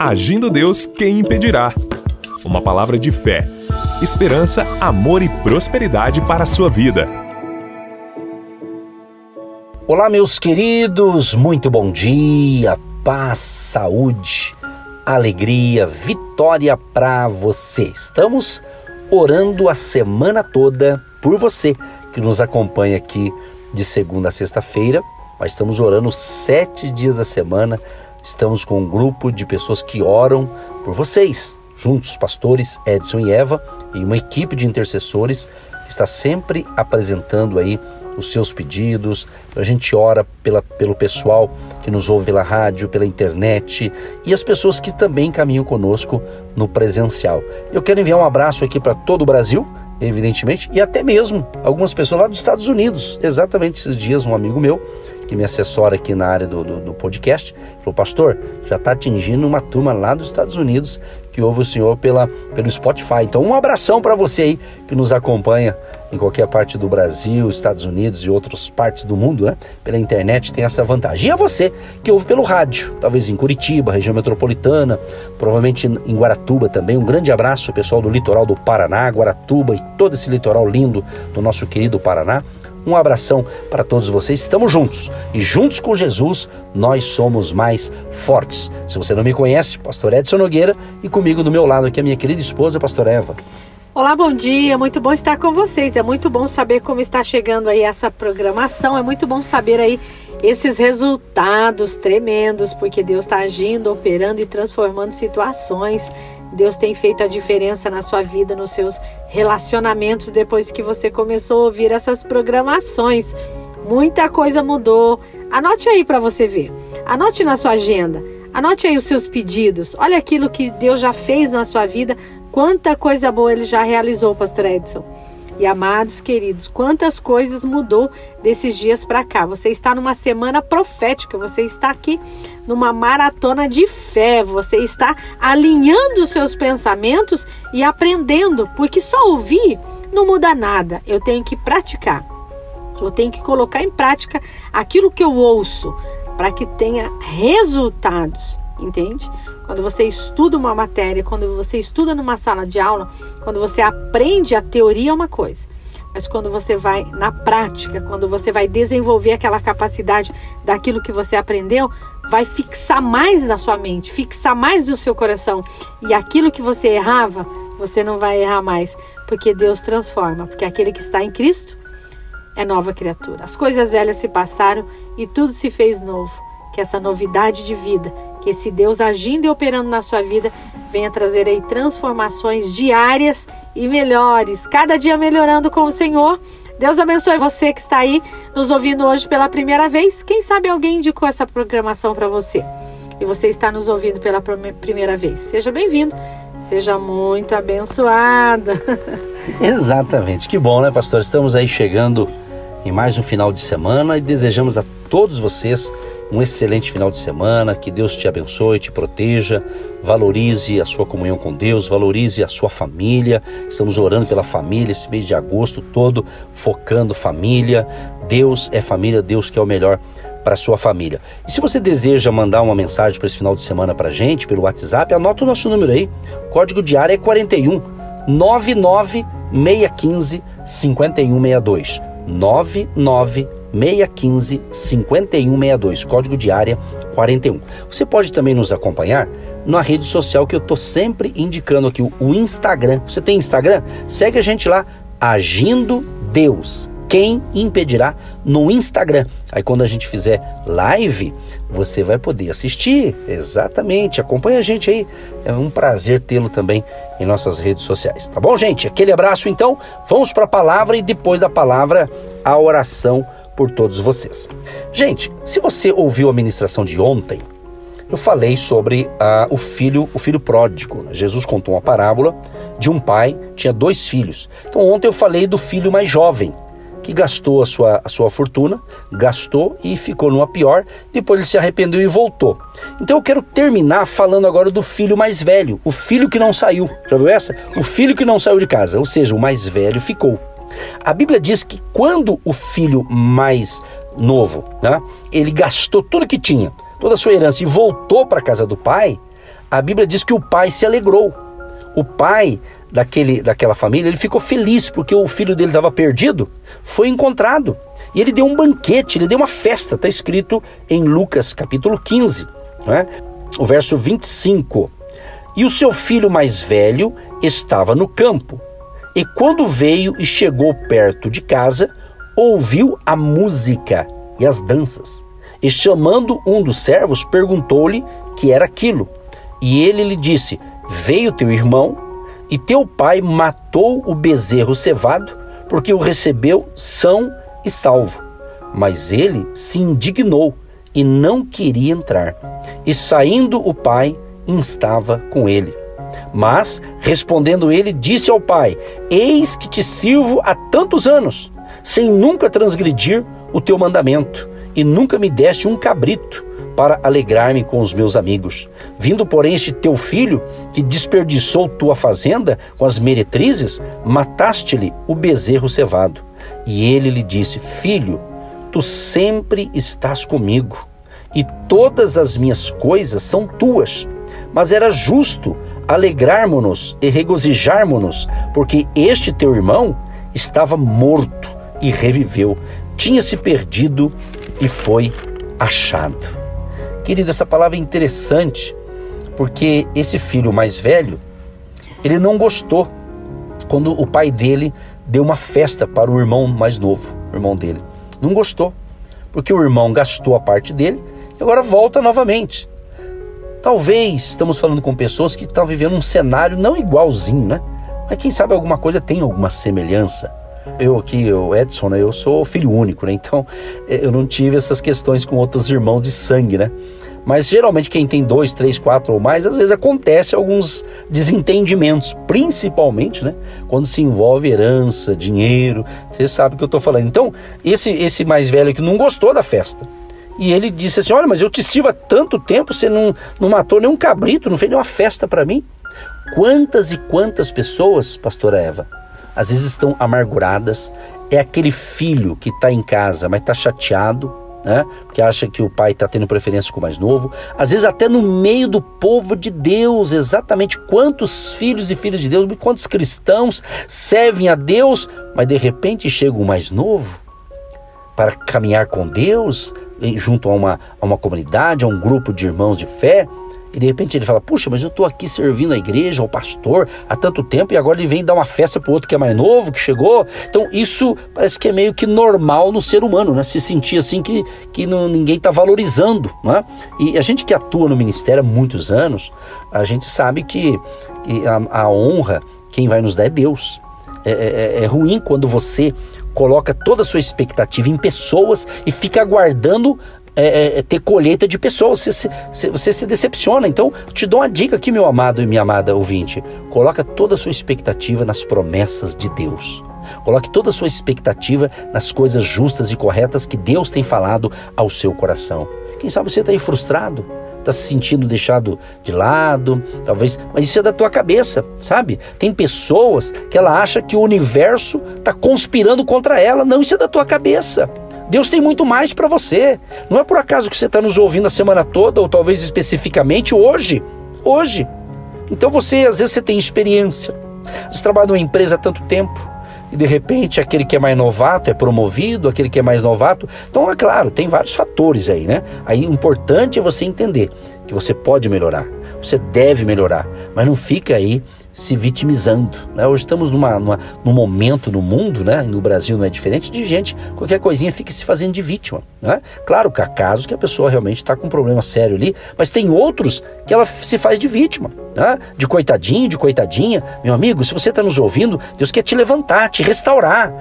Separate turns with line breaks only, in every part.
Agindo Deus, quem impedirá? Uma palavra de fé, esperança, amor e prosperidade para a sua vida.
Olá, meus queridos, muito bom dia, paz, saúde, alegria, vitória para você. Estamos orando a semana toda por você que nos acompanha aqui de segunda a sexta-feira. Nós estamos orando sete dias da semana. Estamos com um grupo de pessoas que oram por vocês, juntos, pastores Edson e Eva, e uma equipe de intercessores que está sempre apresentando aí os seus pedidos. A gente ora pela, pelo pessoal que nos ouve pela rádio, pela internet e as pessoas que também caminham conosco no presencial. Eu quero enviar um abraço aqui para todo o Brasil, evidentemente, e até mesmo algumas pessoas lá dos Estados Unidos. Exatamente esses dias, um amigo meu que me assessora aqui na área do, do, do podcast, falou: Pastor, já está atingindo uma turma lá dos Estados Unidos que ouve o senhor pela, pelo Spotify. Então, um abração para você aí que nos acompanha em qualquer parte do Brasil, Estados Unidos e outras partes do mundo, né? Pela internet tem essa vantagem. E a você que ouve pelo rádio, talvez em Curitiba, região metropolitana, provavelmente em Guaratuba também. Um grande abraço, pessoal do litoral do Paraná, Guaratuba e todo esse litoral lindo do nosso querido Paraná. Um abração para todos vocês. Estamos juntos e juntos com Jesus nós somos mais fortes. Se você não me conhece, Pastor Edson Nogueira e comigo do meu lado aqui a minha querida esposa, Pastor Eva.
Olá, bom dia. Muito bom estar com vocês. É muito bom saber como está chegando aí essa programação. É muito bom saber aí esses resultados tremendos, porque Deus está agindo, operando e transformando situações. Deus tem feito a diferença na sua vida, nos seus relacionamentos depois que você começou a ouvir essas programações. Muita coisa mudou. Anote aí para você ver. Anote na sua agenda. Anote aí os seus pedidos. Olha aquilo que Deus já fez na sua vida. Quanta coisa boa ele já realizou, Pastor Edson. E amados queridos, quantas coisas mudou desses dias para cá. Você está numa semana profética, você está aqui numa maratona de fé, você está alinhando os seus pensamentos e aprendendo, porque só ouvir não muda nada. Eu tenho que praticar. Eu tenho que colocar em prática aquilo que eu ouço para que tenha resultados, entende? Quando você estuda uma matéria, quando você estuda numa sala de aula, quando você aprende a teoria é uma coisa. Mas quando você vai na prática, quando você vai desenvolver aquela capacidade daquilo que você aprendeu, vai fixar mais na sua mente, fixar mais no seu coração. E aquilo que você errava, você não vai errar mais, porque Deus transforma, porque aquele que está em Cristo é nova criatura. As coisas velhas se passaram e tudo se fez novo. Que essa novidade de vida que esse Deus agindo e operando na sua vida venha trazer aí transformações diárias e melhores, cada dia melhorando com o Senhor. Deus abençoe você que está aí nos ouvindo hoje pela primeira vez. Quem sabe alguém indicou essa programação para você e você está nos ouvindo pela primeira vez. Seja bem-vindo, seja muito abençoada.
Exatamente, que bom, né, pastor? Estamos aí chegando em mais um final de semana e desejamos a todos vocês um excelente final de semana, que Deus te abençoe, te proteja, valorize a sua comunhão com Deus, valorize a sua família. Estamos orando pela família esse mês de agosto todo, focando família. Deus é família, Deus quer o melhor para sua família. E se você deseja mandar uma mensagem para esse final de semana para a gente pelo WhatsApp, anota o nosso número aí. O código diário é 41 99 615 5162. 99 615 5162, código de área 41. Você pode também nos acompanhar na rede social que eu estou sempre indicando aqui, o Instagram. Você tem Instagram? Segue a gente lá, Agindo Deus. Quem impedirá no Instagram? Aí quando a gente fizer live, você vai poder assistir. Exatamente. Acompanha a gente aí. É um prazer tê-lo também em nossas redes sociais. Tá bom, gente? Aquele abraço então. Vamos para a palavra e depois da palavra a oração por todos vocês. Gente, se você ouviu a ministração de ontem, eu falei sobre ah, o filho, o filho pródigo. Jesus contou uma parábola de um pai tinha dois filhos. Então ontem eu falei do filho mais jovem que gastou a sua, a sua fortuna, gastou e ficou numa pior. Depois ele se arrependeu e voltou. Então eu quero terminar falando agora do filho mais velho, o filho que não saiu. Já viu essa? O filho que não saiu de casa, ou seja, o mais velho ficou. A Bíblia diz que quando o filho mais novo, né, ele gastou tudo que tinha, toda a sua herança e voltou para a casa do pai, a Bíblia diz que o pai se alegrou. O pai daquele, daquela família, ele ficou feliz porque o filho dele estava perdido, foi encontrado. E ele deu um banquete, ele deu uma festa, está escrito em Lucas capítulo 15, né? o verso 25. E o seu filho mais velho estava no campo. E quando veio e chegou perto de casa, ouviu a música e as danças. E chamando um dos servos, perguntou-lhe que era aquilo. E ele lhe disse: Veio teu irmão, e teu pai matou o bezerro cevado, porque o recebeu são e salvo. Mas ele se indignou e não queria entrar. E saindo o pai, instava com ele. Mas, respondendo ele, disse ao pai: Eis que te sirvo há tantos anos, sem nunca transgredir o teu mandamento, e nunca me deste um cabrito para alegrar-me com os meus amigos. Vindo, porém, este teu filho, que desperdiçou tua fazenda com as meretrizes, mataste-lhe o bezerro cevado. E ele lhe disse: Filho, tu sempre estás comigo, e todas as minhas coisas são tuas. Mas era justo alegrarmos-nos e regozijarmos-nos, porque este teu irmão estava morto e reviveu, tinha se perdido e foi achado. Querido, essa palavra é interessante porque esse filho mais velho, ele não gostou quando o pai dele deu uma festa para o irmão mais novo, o irmão dele. Não gostou, porque o irmão gastou a parte dele e agora volta novamente. Talvez estamos falando com pessoas que estão vivendo um cenário não igualzinho, né? Mas quem sabe alguma coisa tem alguma semelhança. Eu aqui, o Edson, né, eu sou filho único, né? Então eu não tive essas questões com outros irmãos de sangue, né? Mas geralmente quem tem dois, três, quatro ou mais, às vezes acontece alguns desentendimentos, principalmente, né? Quando se envolve herança, dinheiro, você sabe o que eu estou falando. Então, esse, esse mais velho que não gostou da festa, e ele disse assim: Olha, mas eu te sirvo há tanto tempo, você não, não matou nenhum cabrito, não fez nenhuma festa para mim. Quantas e quantas pessoas, pastora Eva, às vezes estão amarguradas, é aquele filho que está em casa, mas está chateado, né? Porque acha que o pai está tendo preferência com o mais novo. Às vezes até no meio do povo de Deus, exatamente quantos filhos e filhas de Deus, quantos cristãos servem a Deus, mas de repente chega o mais novo para caminhar com Deus, junto a uma, a uma comunidade, a um grupo de irmãos de fé, e de repente ele fala: Puxa, mas eu estou aqui servindo a igreja, ao pastor, há tanto tempo, e agora ele vem dar uma festa para o outro que é mais novo, que chegou. Então isso parece que é meio que normal no ser humano, né? Se sentir assim que, que não, ninguém está valorizando. Né? E a gente que atua no ministério há muitos anos, a gente sabe que, a, a, honra, quem vai nos dar é Deus. É, é, é ruim quando você coloca toda a sua expectativa em pessoas e fica aguardando é, é, é, ter colheita de pessoas, você se, você se decepciona. Então, te dou uma dica aqui, meu amado e minha amada ouvinte: coloca toda a sua expectativa nas promessas de Deus. Coloque toda a sua expectativa nas coisas justas e corretas que Deus tem falado ao seu coração. Quem sabe você está aí frustrado, está se sentindo deixado de lado, talvez, mas isso é da tua cabeça, sabe? Tem pessoas que ela acha que o universo está conspirando contra ela. Não, isso é da tua cabeça. Deus tem muito mais para você. Não é por acaso que você está nos ouvindo a semana toda, ou talvez especificamente hoje. Hoje. Então você, às vezes, você tem experiência. Você trabalha numa empresa há tanto tempo. E de repente aquele que é mais novato é promovido, aquele que é mais novato. Então, é claro, tem vários fatores aí, né? Aí o importante é você entender que você pode melhorar, você deve melhorar, mas não fica aí se vitimizando. Né? Hoje estamos numa, numa, num momento no mundo, né? no Brasil não é diferente, de gente, qualquer coisinha fica se fazendo de vítima. Né? Claro que há casos que a pessoa realmente está com um problema sério ali, mas tem outros que ela se faz de vítima, né? de coitadinho, de coitadinha. Meu amigo, se você está nos ouvindo, Deus quer te levantar, te restaurar.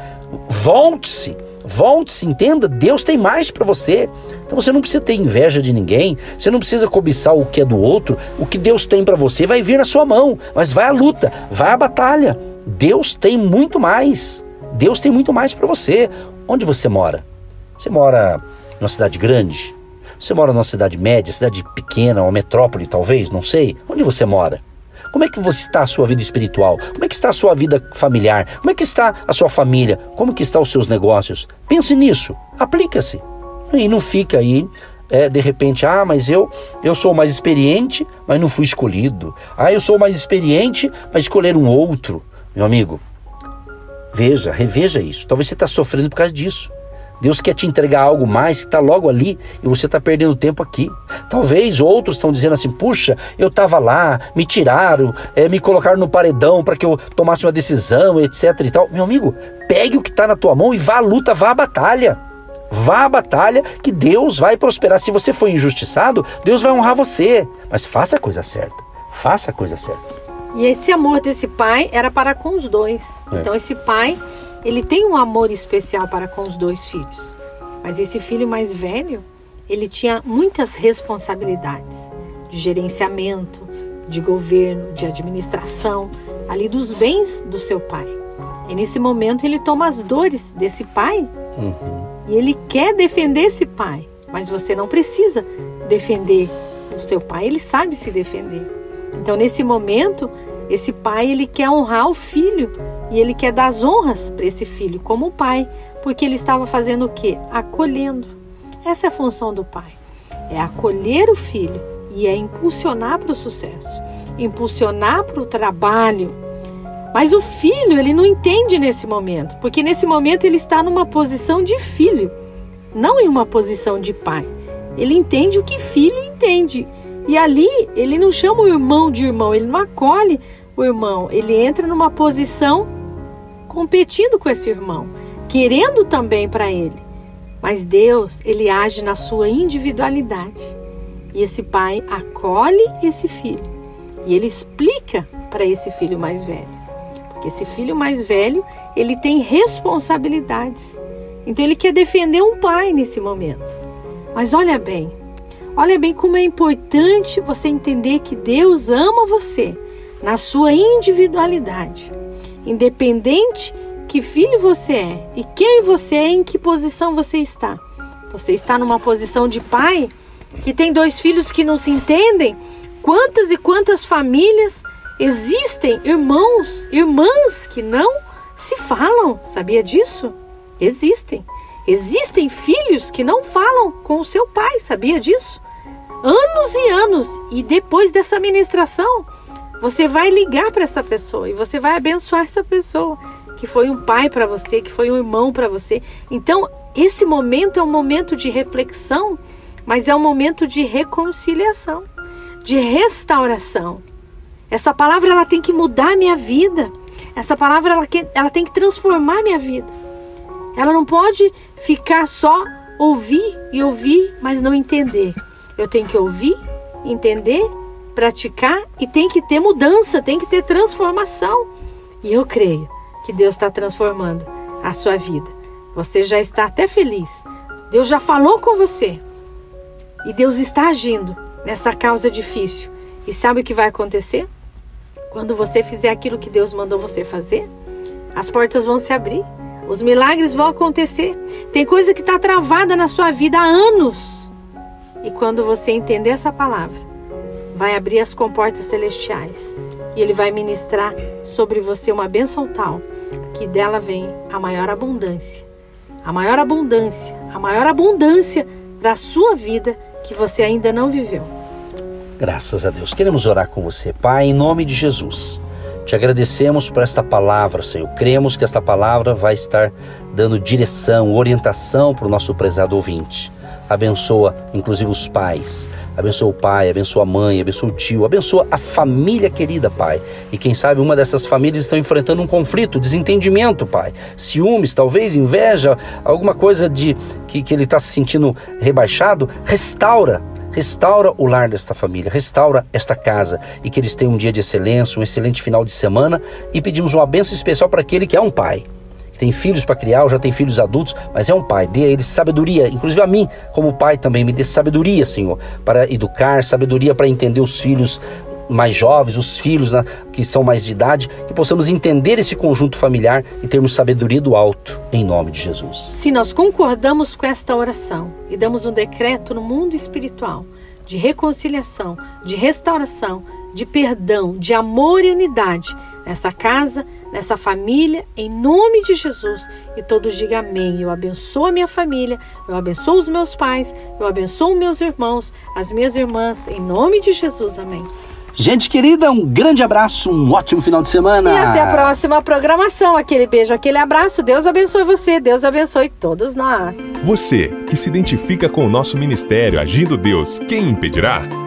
Volte-se Volte-se, entenda, Deus tem mais para você. Então você não precisa ter inveja de ninguém, você não precisa cobiçar o que é do outro. O que Deus tem para você vai vir na sua mão, mas vai à luta, vai à batalha. Deus tem muito mais. Deus tem muito mais para você. Onde você mora? Você mora numa cidade grande? Você mora numa cidade média, cidade pequena, uma metrópole talvez, não sei. Onde você mora? Como é que você está a sua vida espiritual? Como é que está a sua vida familiar? Como é que está a sua família? Como que estão os seus negócios? Pense nisso, aplica-se. E não fica aí é, de repente, ah, mas eu eu sou mais experiente, mas não fui escolhido. Ah, eu sou mais experiente, mas escolher um outro. Meu amigo, veja, reveja isso. Talvez você está sofrendo por causa disso. Deus quer te entregar algo mais que está logo ali e você está perdendo tempo aqui. Talvez outros estão dizendo assim: puxa, eu estava lá, me tiraram, é, me colocaram no paredão para que eu tomasse uma decisão, etc. e tal. Meu amigo, pegue o que está na tua mão e vá à luta, vá à batalha. Vá à batalha que Deus vai prosperar. Se você foi injustiçado, Deus vai honrar você. Mas faça a coisa certa. Faça a coisa certa.
E esse amor desse pai era para com os dois. É. Então esse pai, ele tem um amor especial para com os dois filhos. Mas esse filho mais velho, ele tinha muitas responsabilidades de gerenciamento, de governo, de administração, ali dos bens do seu pai. E nesse momento ele toma as dores desse pai uhum. E ele quer defender esse pai, mas você não precisa defender o seu pai, ele sabe se defender. Então, nesse momento, esse pai ele quer honrar o filho e ele quer dar as honras para esse filho como pai, porque ele estava fazendo o quê? Acolhendo. Essa é a função do pai. É acolher o filho e é impulsionar para o sucesso, impulsionar para o trabalho, mas o filho, ele não entende nesse momento, porque nesse momento ele está numa posição de filho, não em uma posição de pai. Ele entende o que filho entende. E ali ele não chama o irmão de irmão, ele não acolhe o irmão, ele entra numa posição competindo com esse irmão, querendo também para ele. Mas Deus, ele age na sua individualidade. E esse pai acolhe esse filho. E ele explica para esse filho mais velho porque esse filho mais velho, ele tem responsabilidades. Então ele quer defender um pai nesse momento. Mas olha bem, olha bem como é importante você entender que Deus ama você na sua individualidade, independente que filho você é e quem você é, em que posição você está. Você está numa posição de pai que tem dois filhos que não se entendem? Quantas e quantas famílias Existem irmãos, irmãs que não se falam, sabia disso? Existem. Existem filhos que não falam com o seu pai, sabia disso? Anos e anos. E depois dessa ministração, você vai ligar para essa pessoa e você vai abençoar essa pessoa que foi um pai para você, que foi um irmão para você. Então, esse momento é um momento de reflexão, mas é um momento de reconciliação, de restauração. Essa palavra ela tem que mudar a minha vida. Essa palavra ela, ela tem que transformar a minha vida. Ela não pode ficar só ouvir e ouvir, mas não entender. Eu tenho que ouvir, entender, praticar e tem que ter mudança, tem que ter transformação. E eu creio que Deus está transformando a sua vida. Você já está até feliz. Deus já falou com você. E Deus está agindo nessa causa difícil. E sabe o que vai acontecer? Quando você fizer aquilo que Deus mandou você fazer, as portas vão se abrir, os milagres vão acontecer. Tem coisa que está travada na sua vida há anos. E quando você entender essa palavra, vai abrir as comportas celestiais e Ele vai ministrar sobre você uma bênção tal que dela vem a maior abundância. A maior abundância, a maior abundância para a sua vida que você ainda não viveu.
Graças a Deus. Queremos orar com você, Pai, em nome de Jesus. Te agradecemos por esta palavra, Senhor. Cremos que esta palavra vai estar dando direção, orientação para o nosso prezado ouvinte. Abençoa, inclusive, os pais. Abençoa o pai, abençoa a mãe, abençoa o tio, abençoa a família querida, Pai. E quem sabe uma dessas famílias estão enfrentando um conflito, desentendimento, Pai. Ciúmes, talvez, inveja, alguma coisa de que, que ele está se sentindo rebaixado. Restaura Restaura o lar desta família, restaura esta casa e que eles tenham um dia de excelência, um excelente final de semana e pedimos uma bênção especial para aquele que é um pai. Tem filhos para criar, ou já tem filhos adultos, mas é um pai. Dê a eles sabedoria, inclusive a mim, como pai também, me dê sabedoria, Senhor, para educar, sabedoria para entender os filhos mais jovens, os filhos né, que são mais de idade, que possamos entender esse conjunto familiar e termos sabedoria do alto, em nome de Jesus.
Se nós concordamos com esta oração e damos um decreto no mundo espiritual de reconciliação, de restauração, de perdão, de amor e unidade nessa casa, nessa família, em nome de Jesus. E todos digam amém. Eu abençoo a minha família, eu abençoo os meus pais, eu abençoo meus irmãos, as minhas irmãs, em nome de Jesus. Amém.
Gente querida, um grande abraço, um ótimo final de semana.
E até a próxima programação. Aquele beijo, aquele abraço. Deus abençoe você, Deus abençoe todos nós.
Você que se identifica com o nosso ministério Agindo Deus, quem impedirá?